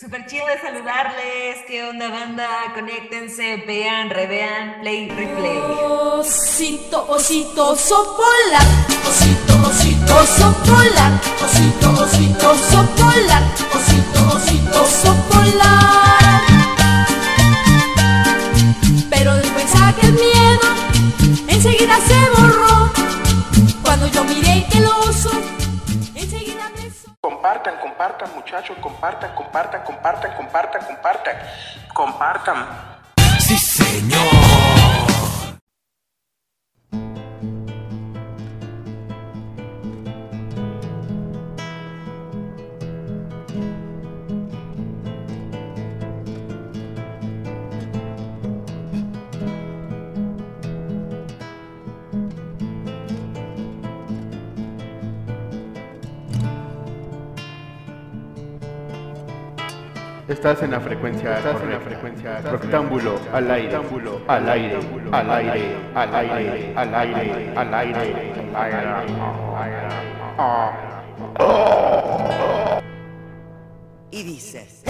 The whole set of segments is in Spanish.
Super chido de saludarles. ¿Qué onda, banda? Conéctense, vean, revean, play, replay. Osito, osito, sopolar. Osito, osito, sopolar. Osito, osito, sopolar. Osito, osito, sopolar. Pero después aquel miedo enseguida se borró. Cuando yo miré que lo oso Compartan, compartan muchachos, compartan, compartan, compartan, compartan, compartan, compartan. Sí, señor. Estás en la frecuencia, estás en la frecuencia, rectángulo, al aire, al aire, al aire, al aire, al aire, al aire, Y dices.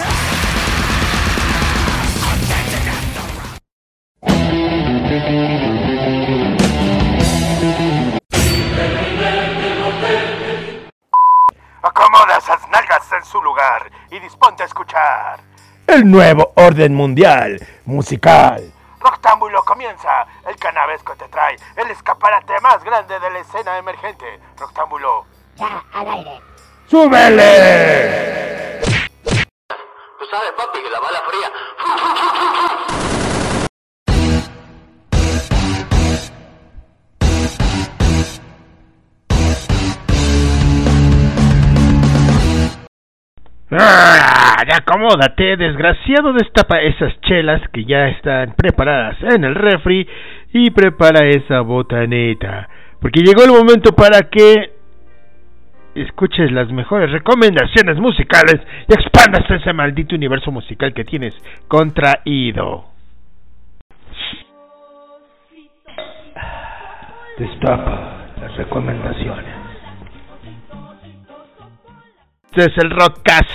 Su lugar y disponte a escuchar. El nuevo orden mundial musical. Roctámbulo comienza. El canavesco te trae el escaparate más grande de la escena emergente. Roctámbulo. ¡Súbele! Tú sabes, papi, que la bala fría. Ya acomódate, desgraciado, destapa esas chelas que ya están preparadas en el refri y prepara esa botanita. Porque llegó el momento para que escuches las mejores recomendaciones musicales y expandas ese maldito universo musical que tienes contraído. Destapa las recomendaciones. Este es el Rockcast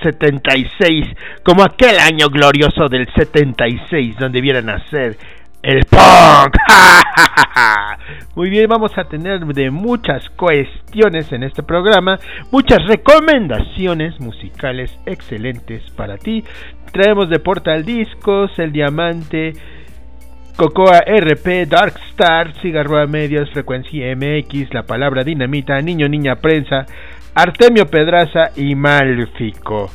76, como aquel año glorioso del 76, donde viera nacer el punk. Muy bien, vamos a tener de muchas cuestiones en este programa, muchas recomendaciones musicales excelentes para ti. Traemos de Portal Discos, El Diamante, Cocoa RP, Darkstar, Cigarroa Medios, Frecuencia MX, La Palabra Dinamita, Niño Niña Prensa, Artemio Pedraza y Malfico.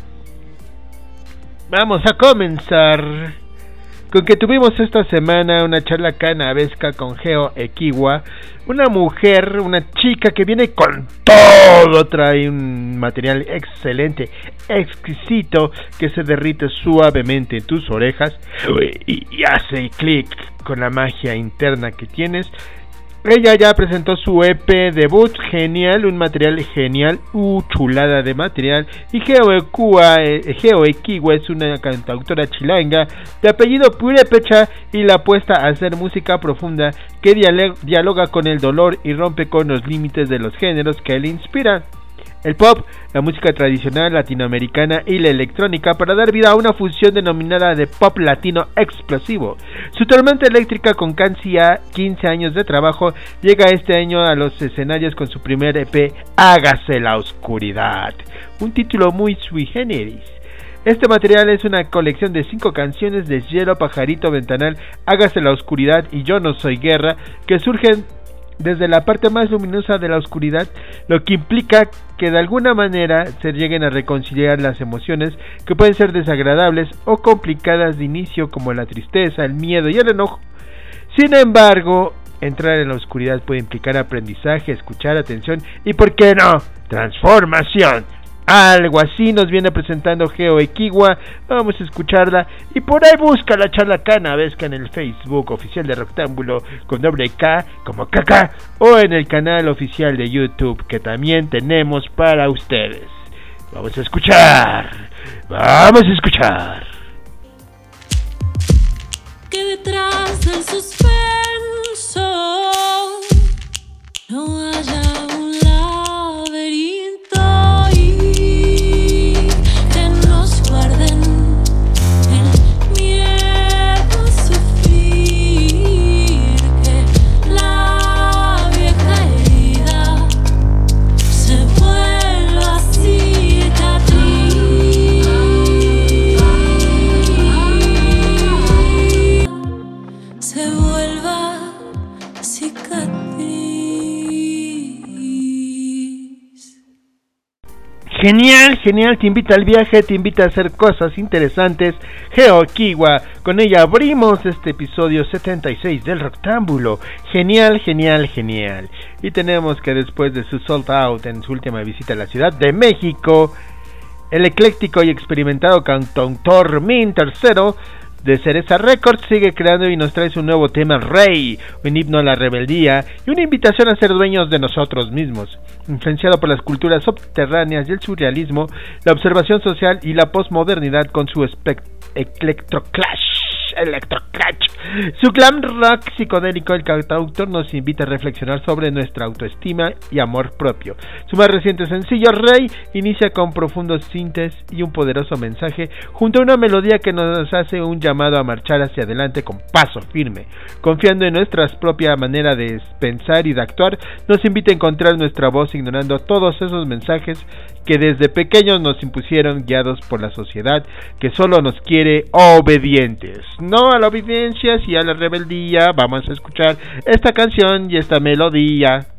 Vamos a comenzar con que tuvimos esta semana una charla canavesca con Geo Equiwa, una mujer, una chica que viene con todo, trae un material excelente, exquisito, que se derrite suavemente en tus orejas y, hace clic con la magia interna que tienes. Ella ya presentó su EP debut, genial, un material genial, uh, chulada de material. Y Geo Equiwa, eh, Geo es una cantautora chilanga de apellido Purepecha y la apuesta a hacer música profunda que dialoga con el dolor y rompe con los límites de los géneros que le inspiran. El pop, la música tradicional latinoamericana y la electrónica para dar vida a una fusión denominada de pop latino explosivo. Su tormenta eléctrica con casi a 15 años de trabajo llega este año a los escenarios con su primer EP Hágase la oscuridad, un título muy sui generis. Este material es una colección de cinco canciones de Hielo, Pajarito, Ventanal, Hágase la Oscuridad y Yo No Soy Guerra, que surgen desde la parte más luminosa de la oscuridad, lo que implica que de alguna manera se lleguen a reconciliar las emociones que pueden ser desagradables o complicadas de inicio como la tristeza, el miedo y el enojo. Sin embargo, entrar en la oscuridad puede implicar aprendizaje, escuchar, atención y, ¿por qué no?, transformación. Algo así nos viene presentando Geo Equigua. Vamos a escucharla. Y por ahí busca la charla canavesca en el Facebook oficial de Rectángulo con doble K como KK o en el canal oficial de YouTube que también tenemos para ustedes. Vamos a escuchar. Vamos a escuchar. que detrás del suspenso no haya Genial, genial, te invita al viaje, te invita a hacer cosas interesantes. Geo Kiwa, con ella abrimos este episodio 76 del Rectángulo. Genial, genial, genial. Y tenemos que después de su sold out en su última visita a la Ciudad de México, el ecléctico y experimentado cantautor Min Tercero de Cereza Records sigue creando y nos trae su nuevo tema Rey, un himno a la rebeldía y una invitación a ser dueños de nosotros mismos. Influenciado por las culturas subterráneas y el surrealismo, la observación social y la posmodernidad con su electroclash Electroclash. Su glam rock psicodélico, el cantautor nos invita a reflexionar sobre nuestra autoestima y amor propio. Su más reciente sencillo, Rey, inicia con profundos sintes y un poderoso mensaje, junto a una melodía que nos hace un llamado a marchar hacia adelante con paso firme. Confiando en nuestra propia manera de pensar y de actuar, nos invita a encontrar nuestra voz ignorando todos esos mensajes que desde pequeños nos impusieron guiados por la sociedad que solo nos quiere obedientes. No a la obediencia, y a la rebeldía. Vamos a escuchar esta canción y esta melodía.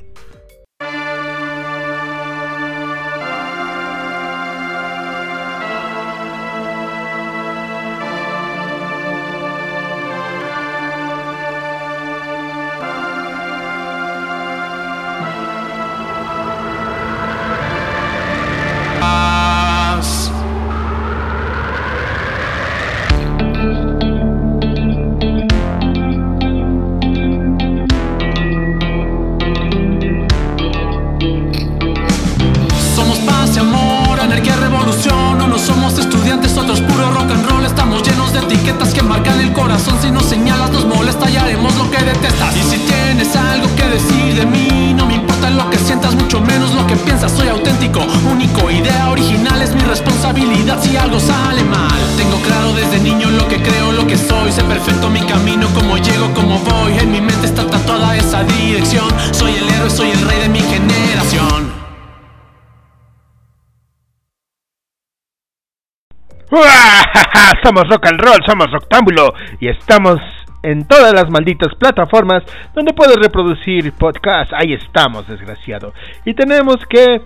Somos rock and roll, somos Roctámbulo y estamos en todas las malditas plataformas donde puedes reproducir podcast. Ahí estamos, desgraciado. Y tenemos que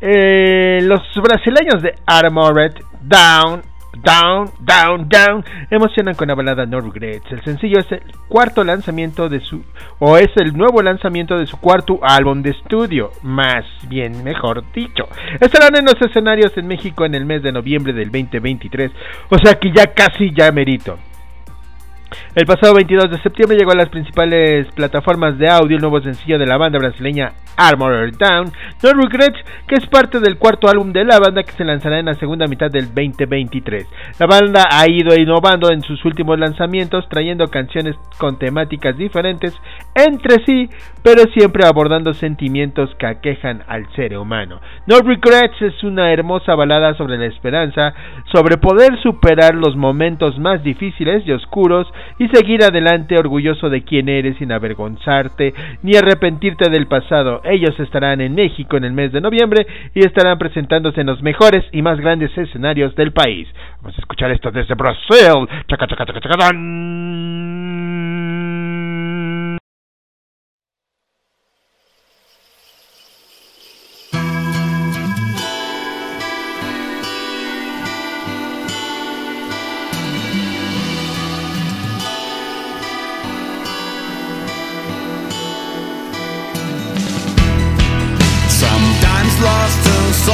eh, los brasileños de Armored Down Down, Down, Down emocionan con la balada No Regrets. El sencillo es el cuarto lanzamiento de su o es el nuevo lanzamiento de su cuarto álbum de estudio, más bien mejor dicho. Estarán en los escenarios en México en el mes de noviembre del 2023, o sea que ya casi ya merito. El pasado 22 de septiembre llegó a las principales plataformas de audio el nuevo sencillo de la banda brasileña Armored Down, No Regrets, que es parte del cuarto álbum de la banda que se lanzará en la segunda mitad del 2023. La banda ha ido innovando en sus últimos lanzamientos, trayendo canciones con temáticas diferentes entre sí, pero siempre abordando sentimientos que aquejan al ser humano. No Regrets es una hermosa balada sobre la esperanza, sobre poder superar los momentos más difíciles y oscuros y seguir adelante orgulloso de quién eres sin avergonzarte ni arrepentirte del pasado. Ellos estarán en México en el mes de noviembre y estarán presentándose en los mejores y más grandes escenarios del país. Vamos a escuchar esto desde Brasil. Chaca, chaca, chaca, lost and so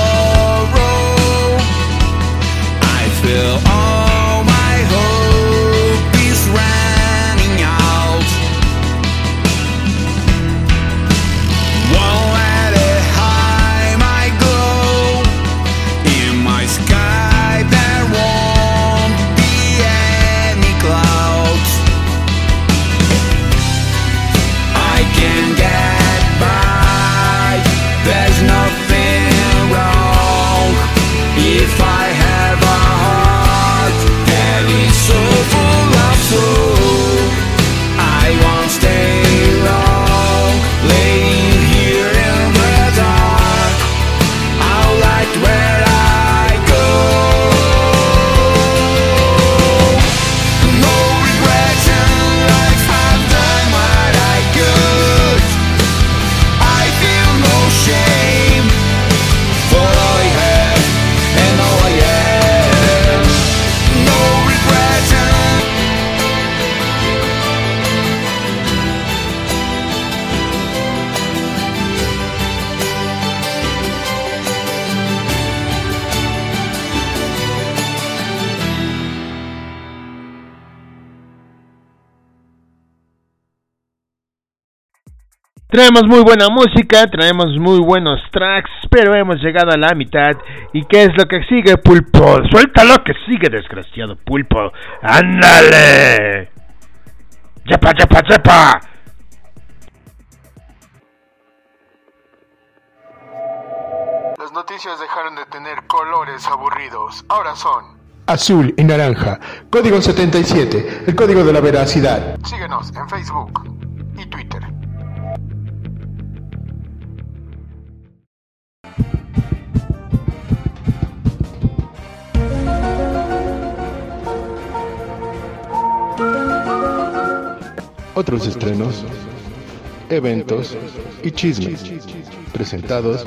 Traemos muy buena música, traemos muy buenos tracks, pero hemos llegado a la mitad. ¿Y qué es lo que sigue, pulpo? Suelta lo que sigue, desgraciado pulpo. ¡Ándale! ¡Yepa, yepa, yepa! Las noticias dejaron de tener colores aburridos. Ahora son Azul y naranja. Código 77. El código de la veracidad. Síguenos en Facebook y Twitter. Otros estrenos, eventos y chismes. Presentados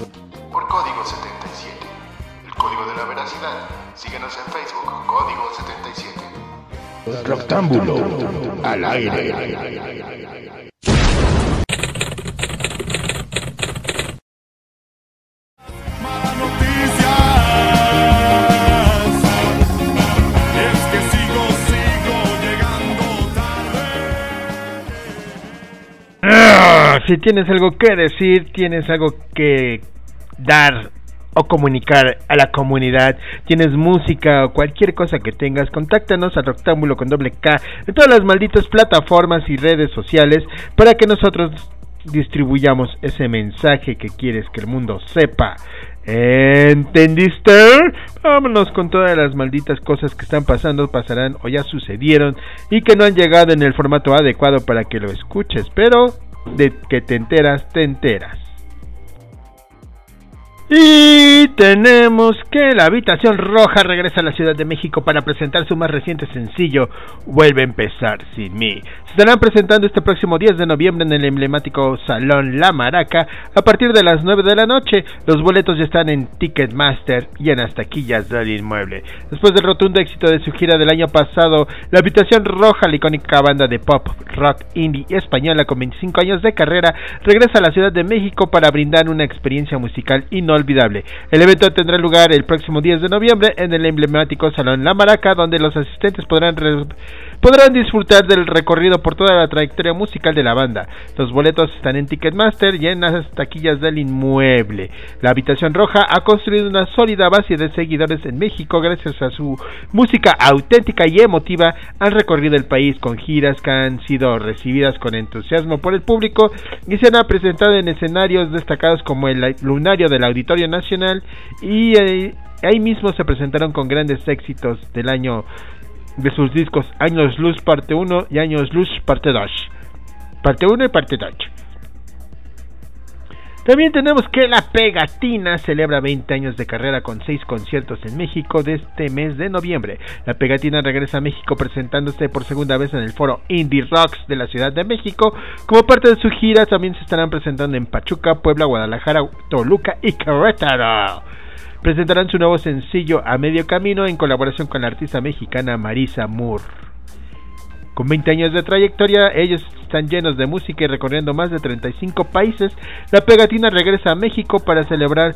Por Código 77. El código de la veracidad. Síguenos en Facebook. Código 77. Rectángulo al aire. Si tienes algo que decir, tienes algo que dar o comunicar a la comunidad, tienes música o cualquier cosa que tengas, contáctanos a Rectángulo con doble K en todas las malditas plataformas y redes sociales para que nosotros distribuyamos ese mensaje que quieres que el mundo sepa. ¿Entendiste? Vámonos con todas las malditas cosas que están pasando, pasarán o ya sucedieron y que no han llegado en el formato adecuado para que lo escuches, pero de que te enteras, te enteras. Y tenemos que la Habitación Roja regresa a la Ciudad de México para presentar su más reciente sencillo, Vuelve a empezar sin mí. Se estarán presentando este próximo 10 de noviembre en el emblemático Salón La Maraca a partir de las 9 de la noche. Los boletos ya están en Ticketmaster y en las taquillas del inmueble. Después del rotundo éxito de su gira del año pasado, la Habitación Roja, la icónica banda de pop, rock, indie española con 25 años de carrera, regresa a la Ciudad de México para brindar una experiencia musical inolvidable. El evento tendrá lugar el próximo 10 de noviembre en el emblemático Salón La Maraca, donde los asistentes podrán podrán disfrutar del recorrido por toda la trayectoria musical de la banda. Los boletos están en Ticketmaster y en las taquillas del inmueble. La Habitación Roja ha construido una sólida base de seguidores en México gracias a su música auténtica y emotiva. Han recorrido el país con giras que han sido recibidas con entusiasmo por el público y se han presentado en escenarios destacados como el Lunario del Auditorio Nacional y eh, ahí mismo se presentaron con grandes éxitos del año de sus discos Años Luz parte 1 y Años Luz parte 2. Parte 1 y parte 2. También tenemos que La Pegatina celebra 20 años de carrera con 6 conciertos en México de este mes de noviembre. La Pegatina regresa a México presentándose por segunda vez en el foro Indie Rocks de la Ciudad de México. Como parte de su gira también se estarán presentando en Pachuca, Puebla, Guadalajara, Toluca y Querétaro presentarán su nuevo sencillo A Medio Camino en colaboración con la artista mexicana Marisa Moore. Con 20 años de trayectoria, ellos están llenos de música y recorriendo más de 35 países. La Pegatina regresa a México para celebrar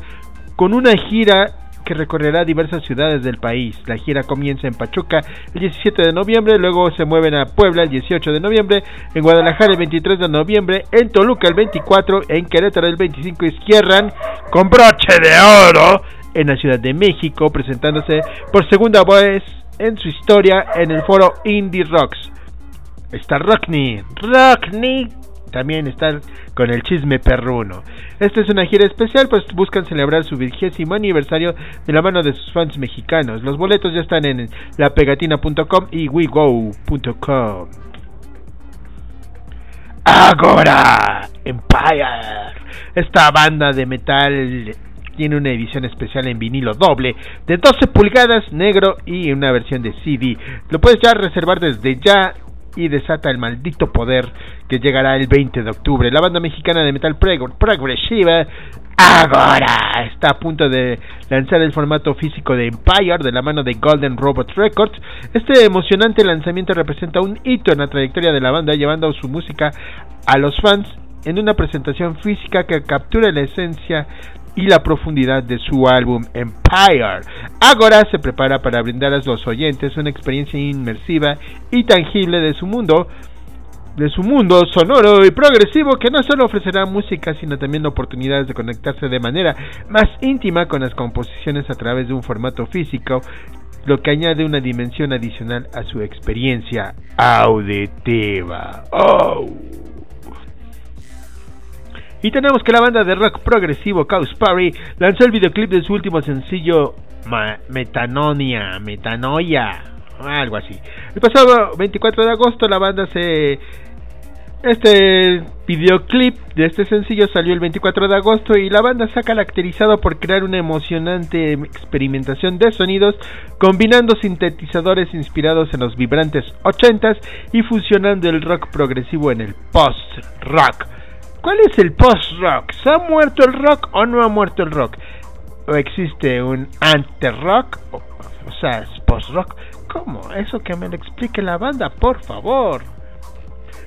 con una gira que recorrerá diversas ciudades del país. La gira comienza en Pachuca el 17 de noviembre, luego se mueven a Puebla el 18 de noviembre, en Guadalajara el 23 de noviembre, en Toluca el 24, en Querétaro el 25 y cierran con broche de oro en la Ciudad de México, presentándose por segunda vez en su historia en el foro Indie Rocks. Está Rockney, Rockney también está con el chisme perruno. Esta es una gira especial, pues buscan celebrar su vigésimo aniversario de la mano de sus fans mexicanos. Los boletos ya están en lapegatina.com y wego.com. Agora Empire. Esta banda de metal tiene una edición especial en vinilo doble de 12 pulgadas negro y una versión de CD. Lo puedes ya reservar desde ya y desata el maldito poder que llegará el 20 de octubre. La banda mexicana de metal prog- progresiva Agora está a punto de lanzar el formato físico de Empire de la mano de Golden Robot Records. Este emocionante lanzamiento representa un hito en la trayectoria de la banda, llevando su música a los fans en una presentación física que captura la esencia y la profundidad de su álbum Empire. Agora se prepara para brindar a los oyentes una experiencia inmersiva y tangible de su mundo de su mundo sonoro y progresivo que no solo ofrecerá música sino también oportunidades de conectarse de manera más íntima con las composiciones a través de un formato físico, lo que añade una dimensión adicional a su experiencia auditiva. Oh. Y tenemos que la banda de rock progresivo Chaos Party lanzó el videoclip de su último sencillo Ma- Metanonia, Metanoia, algo así. El pasado 24 de agosto la banda se este videoclip de este sencillo salió el 24 de agosto y la banda se ha caracterizado por crear una emocionante experimentación de sonidos combinando sintetizadores inspirados en los vibrantes 80s y fusionando el rock progresivo en el post-rock. ¿Cuál es el post-rock? ¿Se ha muerto el rock o no ha muerto el rock? ¿O existe un ante-rock? O, o sea, es post-rock. ¿Cómo? Eso que me lo explique la banda, por favor.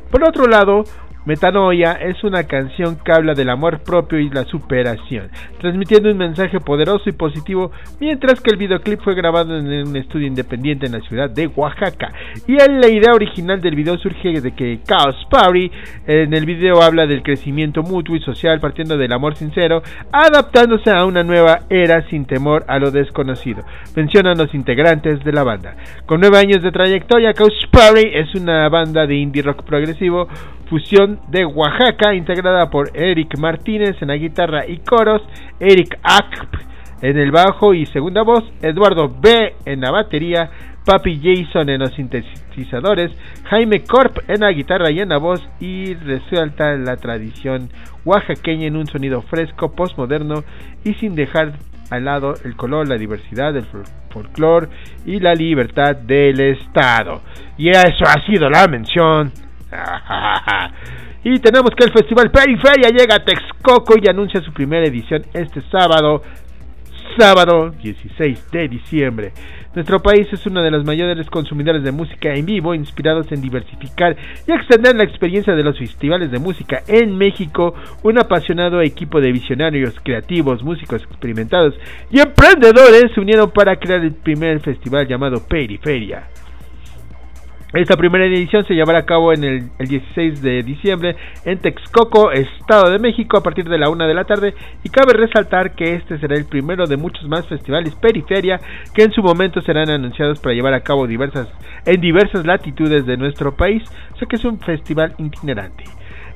Por otro lado, Metanoia es una canción que habla del amor propio y la superación, transmitiendo un mensaje poderoso y positivo, mientras que el videoclip fue grabado en un estudio independiente en la ciudad de Oaxaca. Y la idea original del video surge de que Chaos Party en el video habla del crecimiento mutuo y social partiendo del amor sincero, adaptándose a una nueva era sin temor a lo desconocido. Mencionan los integrantes de la banda. Con nueve años de trayectoria, Chaos Party es una banda de indie rock progresivo fusión de Oaxaca, integrada por Eric Martínez en la guitarra y coros, Eric Akp en el bajo y segunda voz, Eduardo B en la batería, Papi Jason en los sintetizadores, Jaime Corp en la guitarra y en la voz y resuelta la tradición oaxaqueña en un sonido fresco, postmoderno y sin dejar al lado el color, la diversidad, el folclore y la libertad del Estado. Y eso ha sido la mención y tenemos que el Festival Periferia llega a Texcoco y anuncia su primera edición este sábado, sábado 16 de diciembre. Nuestro país es uno de los mayores consumidores de música en vivo, inspirados en diversificar y extender la experiencia de los festivales de música en México. Un apasionado equipo de visionarios, creativos, músicos experimentados y emprendedores se unieron para crear el primer festival llamado Periferia. Esta primera edición se llevará a cabo en el, el, 16 de diciembre en Texcoco, Estado de México, a partir de la una de la tarde. Y cabe resaltar que este será el primero de muchos más festivales periferia que en su momento serán anunciados para llevar a cabo diversas, en diversas latitudes de nuestro país. O sea que es un festival itinerante.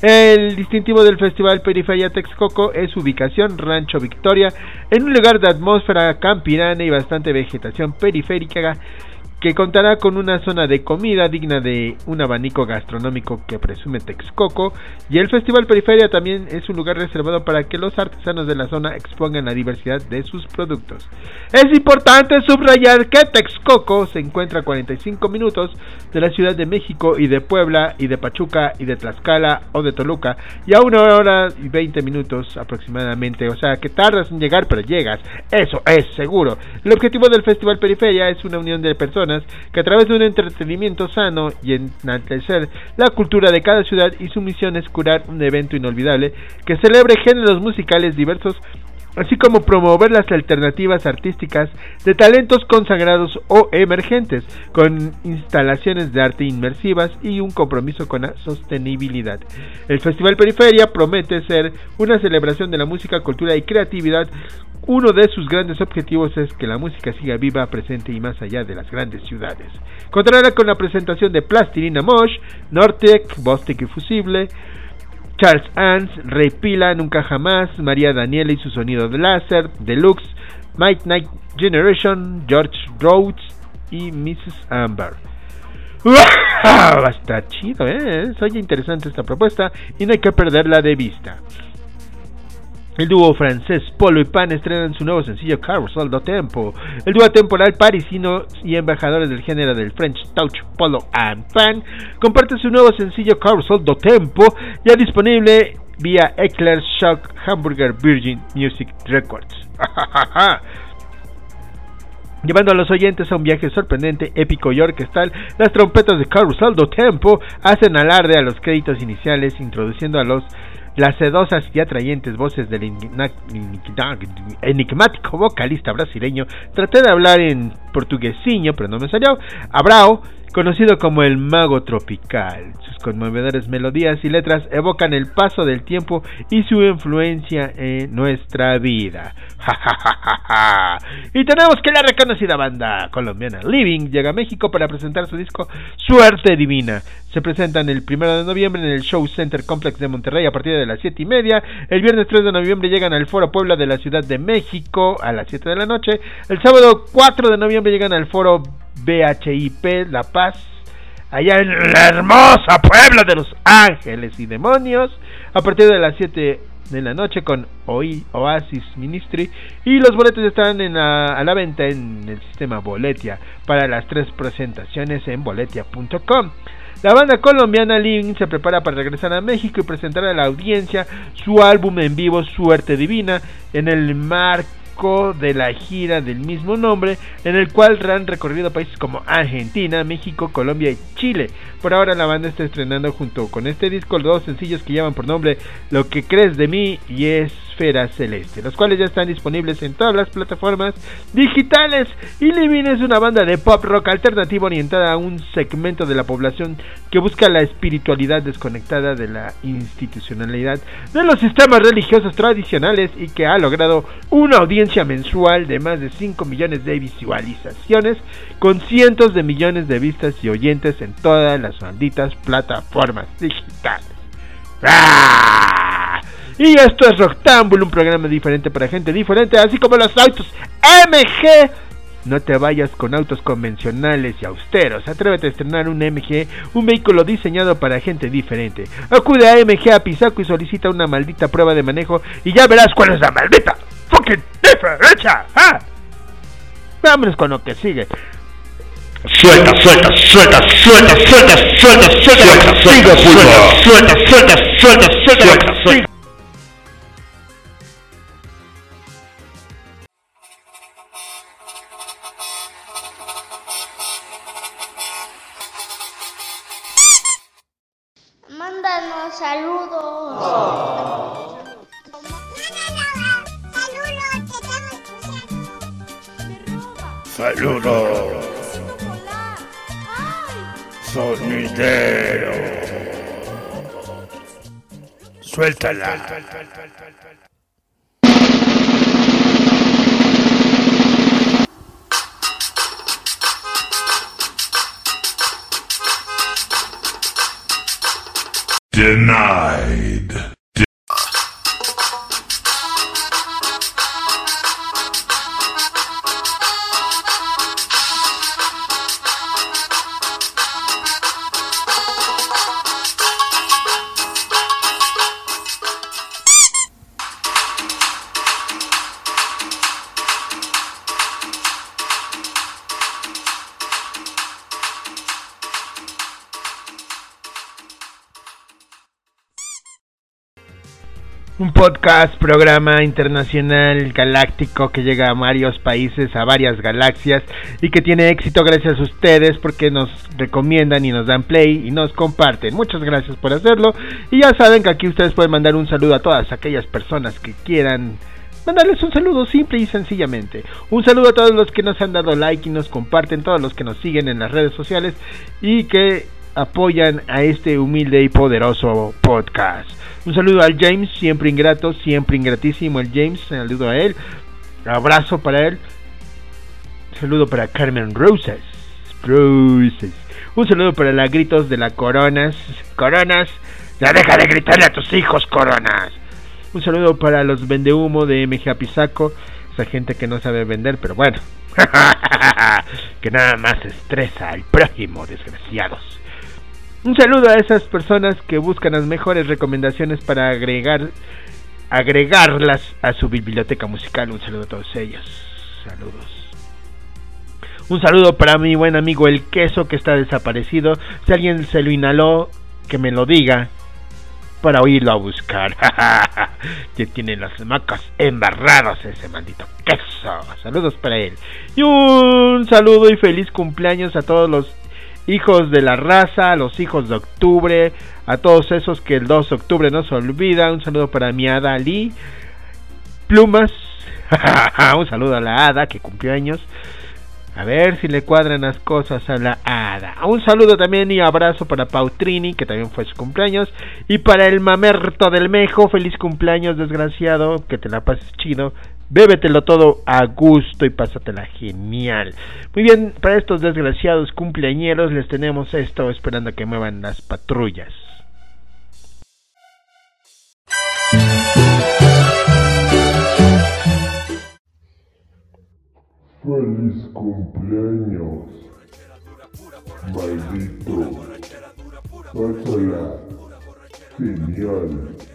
El distintivo del Festival Periferia Texcoco es su ubicación Rancho Victoria, en un lugar de atmósfera campirana y bastante vegetación periférica que contará con una zona de comida digna de un abanico gastronómico que presume Texcoco y el Festival Periferia también es un lugar reservado para que los artesanos de la zona expongan la diversidad de sus productos. Es importante subrayar que Texcoco se encuentra a 45 minutos de la Ciudad de México y de Puebla y de Pachuca y de Tlaxcala o de Toluca y a una hora y 20 minutos aproximadamente, o sea que tardas en llegar pero llegas, eso es seguro. El objetivo del Festival Periferia es una unión de personas que a través de un entretenimiento sano y enaltecer la cultura de cada ciudad y su misión es curar un evento inolvidable que celebre géneros musicales diversos así como promover las alternativas artísticas de talentos consagrados o emergentes, con instalaciones de arte inmersivas y un compromiso con la sostenibilidad. El Festival Periferia promete ser una celebración de la música, cultura y creatividad. Uno de sus grandes objetivos es que la música siga viva, presente y más allá de las grandes ciudades. Contará con la presentación de Plastilina Mosh, Nortec, Bostic y Fusible, Charles Ans, Rey Pila, Nunca Jamás, María Daniela y su sonido de láser, Deluxe, Might Night Generation, George Rhodes y Mrs. Amber. Estar chido, ¿eh? Oye, interesante esta propuesta y no hay que perderla de vista. El dúo francés Polo y Pan estrenan su nuevo sencillo Carousel do Tempo. El dúo temporal parisino y embajadores del género del French Touch Polo and Pan comparte su nuevo sencillo Carousel do Tempo, ya disponible vía Eclair Shock Hamburger Virgin Music Records. Llevando a los oyentes a un viaje sorprendente, épico y orquestal, las trompetas de Carousel do Tempo hacen alarde a los créditos iniciales, introduciendo a los las sedosas y atrayentes voces del enigmático vocalista brasileño. Traté de hablar en portuguesiño, pero no me salió. Abrao, conocido como el mago tropical. Sus conmovedores melodías y letras evocan el paso del tiempo y su influencia en nuestra vida. y tenemos que la reconocida banda colombiana Living llega a México para presentar su disco Suerte Divina. Se presentan el primero de noviembre en el Show Center Complex de Monterrey a partir de las 7 y media. El viernes 3 de noviembre llegan al Foro Puebla de la Ciudad de México a las 7 de la noche. El sábado 4 de noviembre llegan al Foro BHIP La Paz, allá en la hermosa Puebla de los Ángeles y Demonios, a partir de las 7 de la noche con Oasis Ministry y los boletos están en a la venta en el sistema Boletia para las tres presentaciones en boletia.com. La banda colombiana Living se prepara para regresar a México y presentar a la audiencia su álbum en vivo Suerte Divina en el de la gira del mismo nombre, en el cual han recorrido países como Argentina, México, Colombia y Chile. Por ahora la banda está estrenando junto con este disco dos sencillos que llevan por nombre Lo que crees de mí y Celeste, los cuales ya están disponibles en todas las plataformas digitales. Y Living es una banda de pop rock alternativo orientada a un segmento de la población que busca la espiritualidad desconectada de la institucionalidad de los sistemas religiosos tradicionales y que ha logrado una audiencia mensual de más de 5 millones de visualizaciones con cientos de millones de vistas y oyentes en todas las malditas plataformas digitales. ¡Ah! Y esto es Roctámbulo, un programa diferente para gente diferente, así como los autos MG. No te vayas con autos convencionales y austeros. Atrévete a estrenar un MG, un vehículo diseñado para gente diferente. Acude a MG a Pisaco y solicita una maldita prueba de manejo y ya verás cuál es la maldita fucking diferencia. ¿ah? Vámonos con lo que sigue. Suelta, suelta, suelta, suelta, suelta, suelta, suelta, suelta, suelta, suelta, suelta, suelta, suelta, suelta. Mándanos Suéltala. Denied. Un podcast, programa internacional galáctico que llega a varios países, a varias galaxias y que tiene éxito gracias a ustedes porque nos recomiendan y nos dan play y nos comparten. Muchas gracias por hacerlo y ya saben que aquí ustedes pueden mandar un saludo a todas aquellas personas que quieran mandarles un saludo simple y sencillamente. Un saludo a todos los que nos han dado like y nos comparten, todos los que nos siguen en las redes sociales y que apoyan a este humilde y poderoso podcast. Un saludo al James, siempre ingrato, siempre ingratísimo el James, saludo a él, abrazo para él, saludo para Carmen Roses, Roses, un saludo para la gritos de la Coronas, Coronas, ya deja de gritarle a tus hijos, Coronas. Un saludo para los vendehumo de MG Pisaco, esa gente que no sabe vender, pero bueno, que nada más estresa al prójimo, desgraciados. Un saludo a esas personas que buscan las mejores recomendaciones para agregar agregarlas a su biblioteca musical. Un saludo a todos ellos. Saludos. Un saludo para mi buen amigo el queso que está desaparecido. Si alguien se lo inhaló, que me lo diga para oírlo a buscar. que tiene las macas embarradas ese maldito queso. Saludos para él. Y un saludo y feliz cumpleaños a todos los hijos de la raza, los hijos de octubre, a todos esos que el 2 de octubre no se olvida. Un saludo para mi hada Ali. Plumas. un saludo a la hada que cumplió años. A ver si le cuadran las cosas a la hada. Un saludo también y abrazo para Pautrini, que también fue su cumpleaños. Y para el mamerto del Mejo, feliz cumpleaños, desgraciado. Que te la pases chido. Bébetelo todo a gusto y pásatela genial. Muy bien, para estos desgraciados cumpleañeros les tenemos esto esperando que muevan las patrullas. Feliz cumpleaños, maldito. Pásala genial.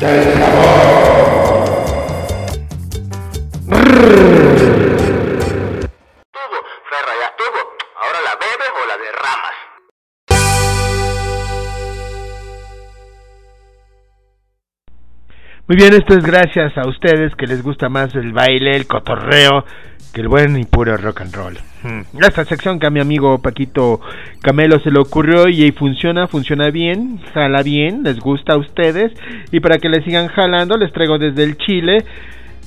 Muy bien, esto es gracias a ustedes que les gusta más el baile, el cotorreo, que el buen y puro rock and roll. Hmm. Esta sección que a mi amigo Paquito Camelo se le ocurrió y funciona, funciona bien, jala bien, les gusta a ustedes y para que le sigan jalando les traigo desde el Chile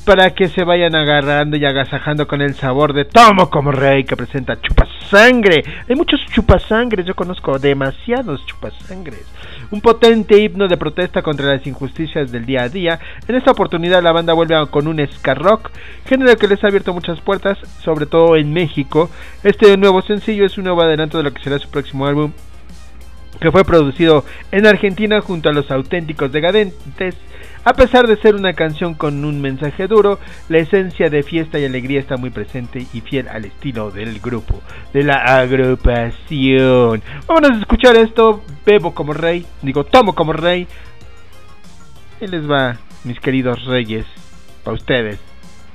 para que se vayan agarrando y agasajando con el sabor de Tomo como Rey que presenta Chupasangre. Hay muchos chupasangres, yo conozco demasiados chupasangres. Un potente himno de protesta contra las injusticias del día a día. En esta oportunidad la banda vuelve con un ska rock, género que les ha abierto muchas puertas, sobre todo en México. Este nuevo sencillo es un nuevo adelanto de lo que será su próximo álbum que fue producido en Argentina junto a los auténticos decadentes. A pesar de ser una canción con un mensaje duro, la esencia de fiesta y alegría está muy presente y fiel al estilo del grupo, de la agrupación. Vámonos a escuchar esto, bebo como rey, digo, tomo como rey. Y les va, mis queridos reyes, para ustedes.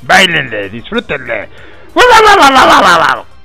Bailenle, disfrútenle. Ya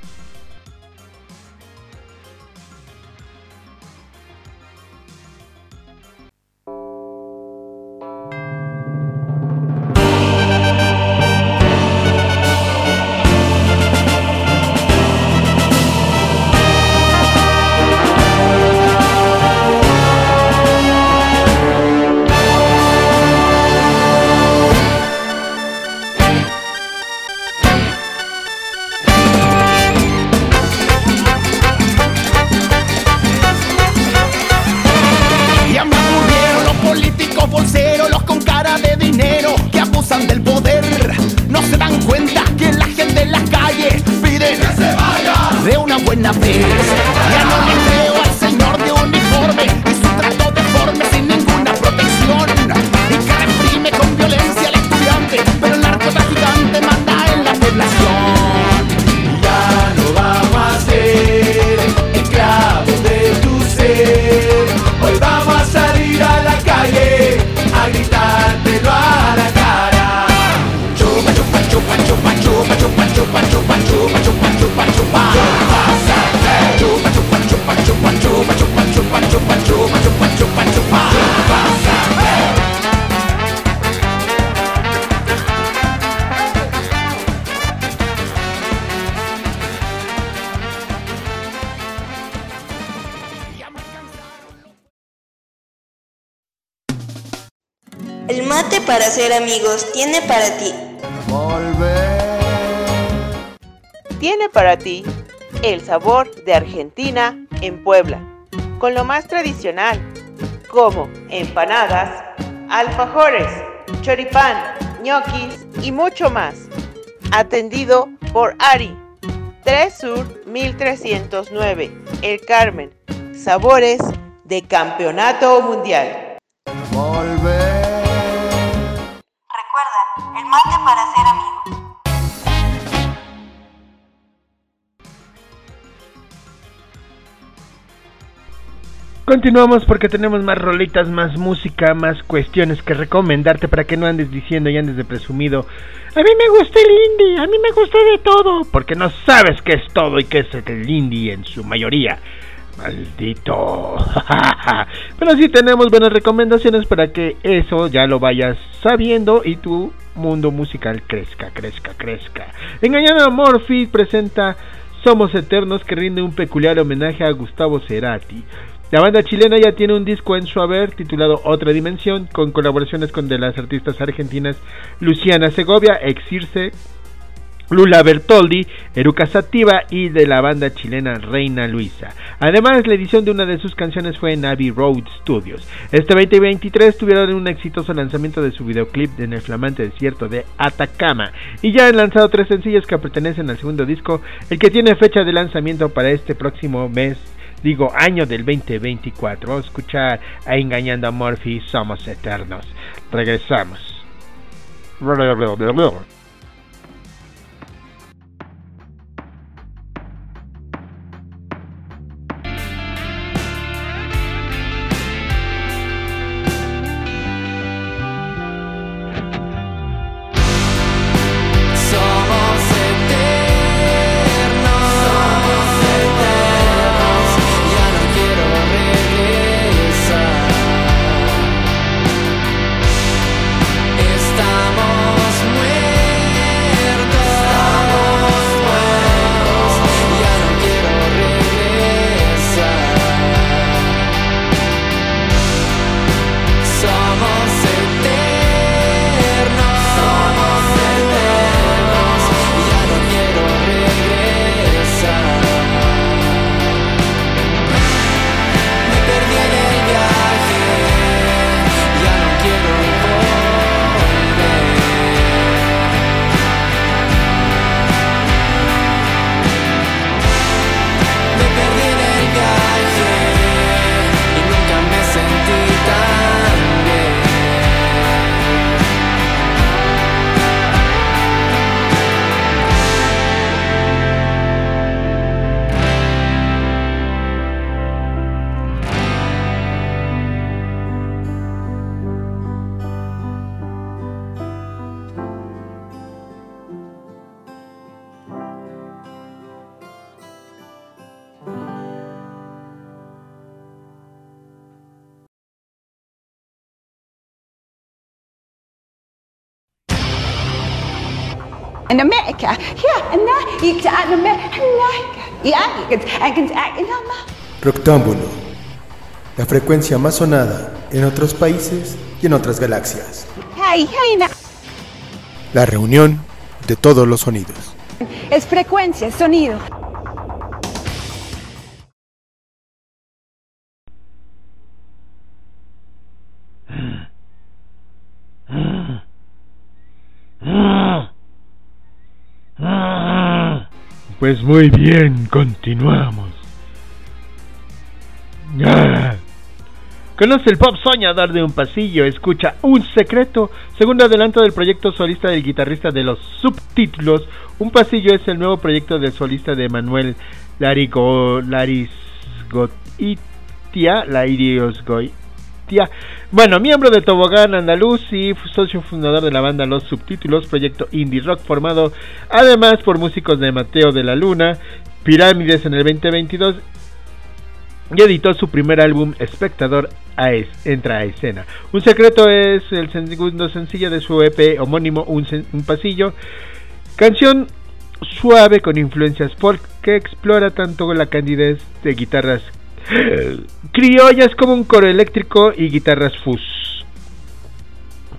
amigos tiene para ti. Tiene para ti el sabor de Argentina en Puebla, con lo más tradicional, como empanadas, alfajores, choripán, ñoquis y mucho más. Atendido por Ari, 3 Sur 1309, El Carmen. Sabores de Campeonato Mundial. Continuamos porque tenemos más rolitas, más música, más cuestiones que recomendarte para que no andes diciendo y andes de presumido. A mí me gusta el indie, a mí me gusta de todo, porque no sabes qué es todo y qué es el indie en su mayoría. Maldito. Pero sí tenemos buenas recomendaciones para que eso ya lo vayas sabiendo y tu mundo musical crezca, crezca, crezca. Engañando a Morphy presenta Somos Eternos que rinde un peculiar homenaje a Gustavo Cerati. La banda chilena ya tiene un disco en su haber titulado Otra Dimensión, con colaboraciones con de las artistas argentinas Luciana Segovia, Exirce, Lula Bertoldi, Eruca Sativa y de la banda chilena Reina Luisa. Además, la edición de una de sus canciones fue en Abbey Road Studios. Este 2023 tuvieron un exitoso lanzamiento de su videoclip en el flamante desierto de Atacama y ya han lanzado tres sencillos que pertenecen al segundo disco, el que tiene fecha de lanzamiento para este próximo mes digo año del 2024. Vamos a escuchar a Engañando a Murphy, Somos Eternos. Regresamos. In America. Yeah, and now you can in America. Yeah, you can, I can act in America. Proctámbulo, la frecuencia más sonada en otros países y en otras galaxias. Hey, hey, now. La reunión de todos los sonidos. Es frecuencia, sonido. Pues muy bien, continuamos. Ah. Conoce el pop soñador de un pasillo, escucha Un Secreto, segundo adelanto del proyecto solista del guitarrista de los subtítulos. Un pasillo es el nuevo proyecto del solista de Manuel Larigo, Larisgoitia, Bueno, miembro de Tobogán Andaluz y socio fundador de la banda Los Subtítulos, proyecto indie rock formado además por músicos de Mateo de la Luna, Pirámides en el 2022 y editó su primer álbum Espectador a es, entra a escena. Un secreto es el segundo sencillo de su EP homónimo Un, un pasillo, canción suave con influencias folk que explora tanto la candidez de guitarras criollas como un coro eléctrico y guitarras fuzz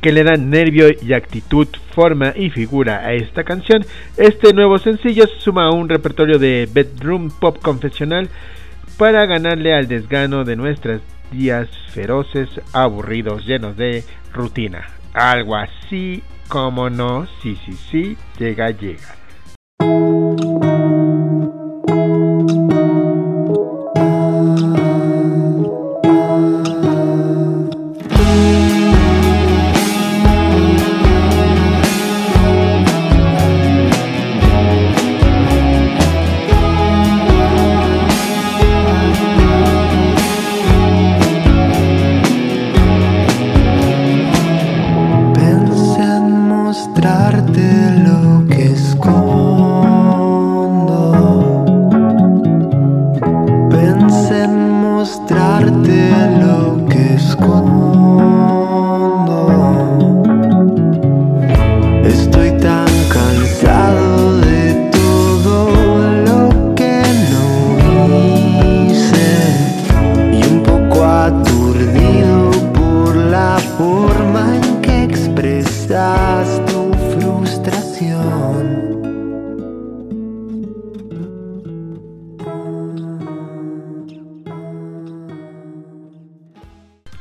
que le dan nervio y actitud, forma y figura a esta canción. Este nuevo sencillo se suma a un repertorio de bedroom pop confesional para ganarle al desgano de nuestros días feroces, aburridos, llenos de rutina. Algo así como no, sí, sí, sí, llega, llega.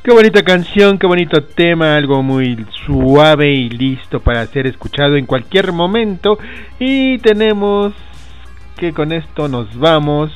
Qué bonita canción, qué bonito tema, algo muy suave y listo para ser escuchado en cualquier momento. Y tenemos que con esto nos vamos.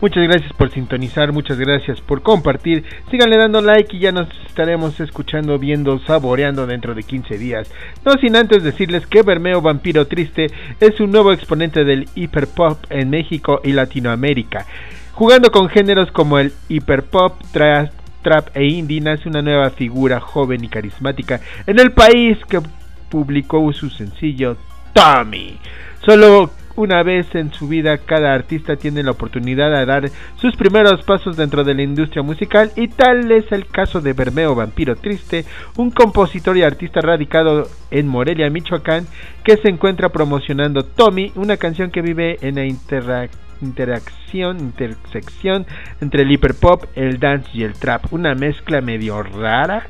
Muchas gracias por sintonizar, muchas gracias por compartir. Síganle dando like y ya nos estaremos escuchando, viendo, saboreando dentro de 15 días. No sin antes decirles que Bermeo Vampiro Triste es un nuevo exponente del hiperpop en México y Latinoamérica. Jugando con géneros como el hiperpop, trap, trap e indie, nace una nueva figura joven y carismática en el país que publicó su sencillo Tommy. Solo una vez en su vida cada artista tiene la oportunidad de dar sus primeros pasos dentro de la industria musical y tal es el caso de Bermeo Vampiro Triste, un compositor y artista radicado en Morelia, Michoacán, que se encuentra promocionando Tommy, una canción que vive en la interacción interacción, intersección entre el hiperpop, el dance y el trap. Una mezcla medio rara,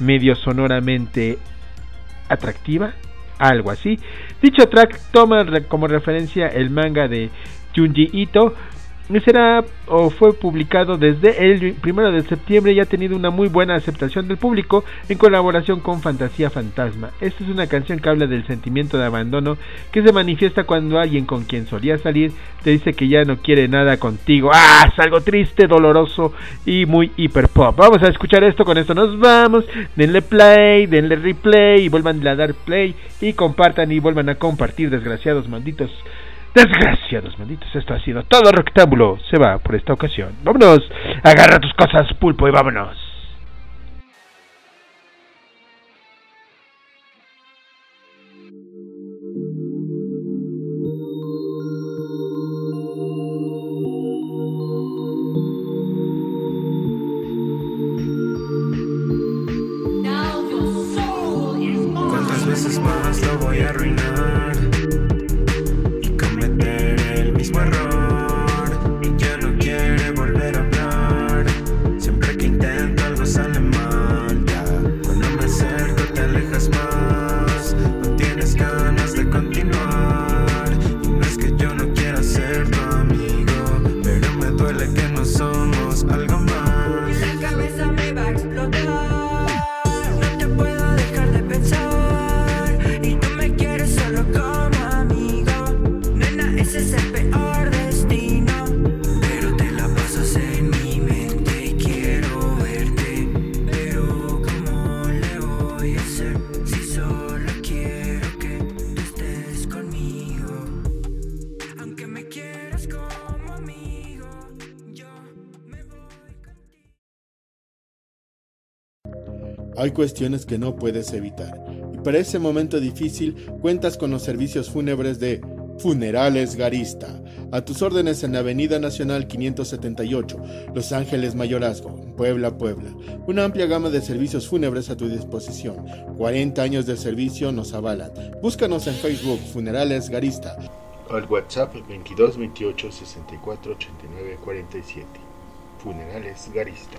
medio sonoramente atractiva, algo así. Dicho track toma como referencia el manga de Junji Ito. Será o fue publicado desde el primero de septiembre y ha tenido una muy buena aceptación del público en colaboración con Fantasía Fantasma. Esta es una canción que habla del sentimiento de abandono que se manifiesta cuando alguien con quien solía salir te dice que ya no quiere nada contigo. ¡Ah! Es algo triste, doloroso y muy hiper pop. Vamos a escuchar esto, con esto nos vamos. Denle play, denle replay y vuelvan a dar play y compartan y vuelvan a compartir, desgraciados malditos. Desgraciados malditos, esto ha sido todo rectángulo. Se va por esta ocasión. Vámonos, agarra tus cosas, pulpo, y vámonos. Hay cuestiones que no puedes evitar. Y para ese momento difícil cuentas con los servicios fúnebres de Funerales Garista. A tus órdenes en la Avenida Nacional 578, Los Ángeles Mayorazgo, Puebla, Puebla. Una amplia gama de servicios fúnebres a tu disposición. 40 años de servicio nos avalan. Búscanos en Facebook Funerales Garista. Al WhatsApp 22 28 64 89 47. Funerales Garista.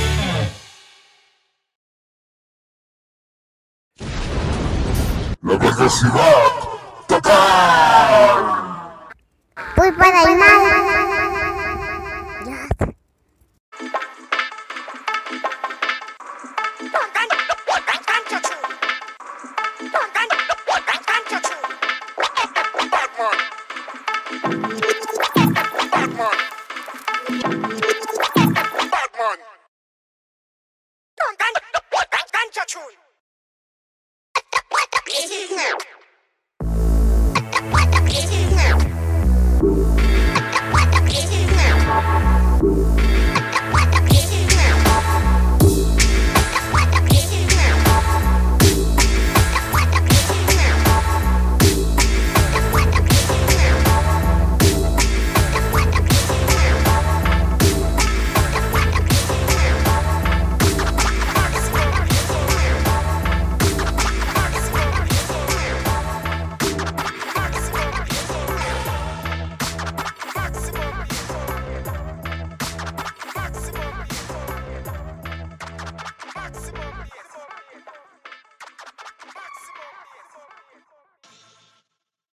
La velocidad total. Pulpa de animal.